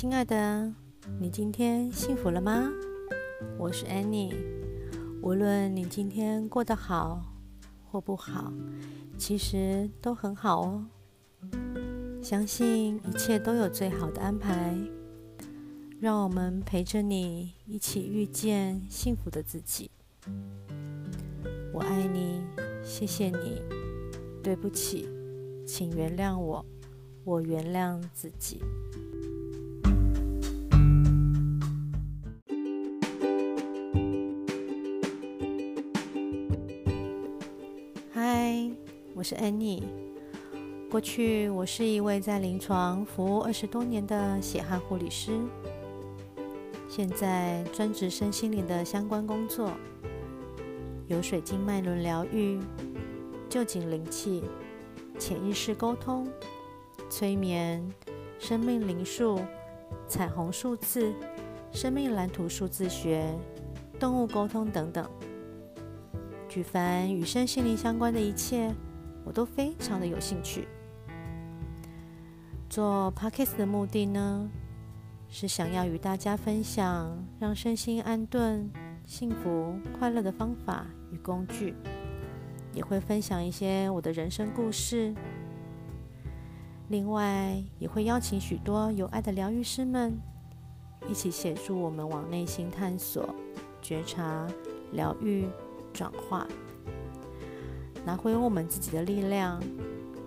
亲爱的，你今天幸福了吗？我是 Annie。无论你今天过得好或不好，其实都很好哦。相信一切都有最好的安排。让我们陪着你一起遇见幸福的自己。我爱你，谢谢你，对不起，请原谅我，我原谅自己。我是 Annie。过去我是一位在临床服务二十多年的血汗护理师。现在专职身心灵的相关工作，有水晶脉轮疗愈、旧景灵气、潜意识沟通、催眠、生命灵数、彩虹数字、生命蓝图数字学、动物沟通等等。举凡与身心灵相关的一切，我都非常的有兴趣。做 Podcast 的目的呢？是想要与大家分享让身心安顿、幸福、快乐的方法与工具，也会分享一些我的人生故事。另外，也会邀请许多有爱的疗愈师们，一起协助我们往内心探索、觉察、疗愈、转化，拿回我们自己的力量，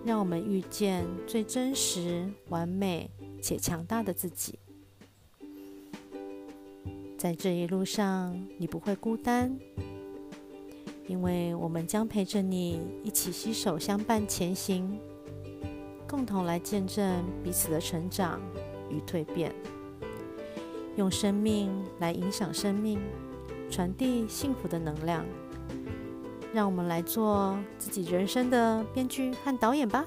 让我们遇见最真实、完美且强大的自己。在这一路上，你不会孤单，因为我们将陪着你一起携手相伴前行，共同来见证彼此的成长与蜕变，用生命来影响生命，传递幸福的能量。让我们来做自己人生的编剧和导演吧。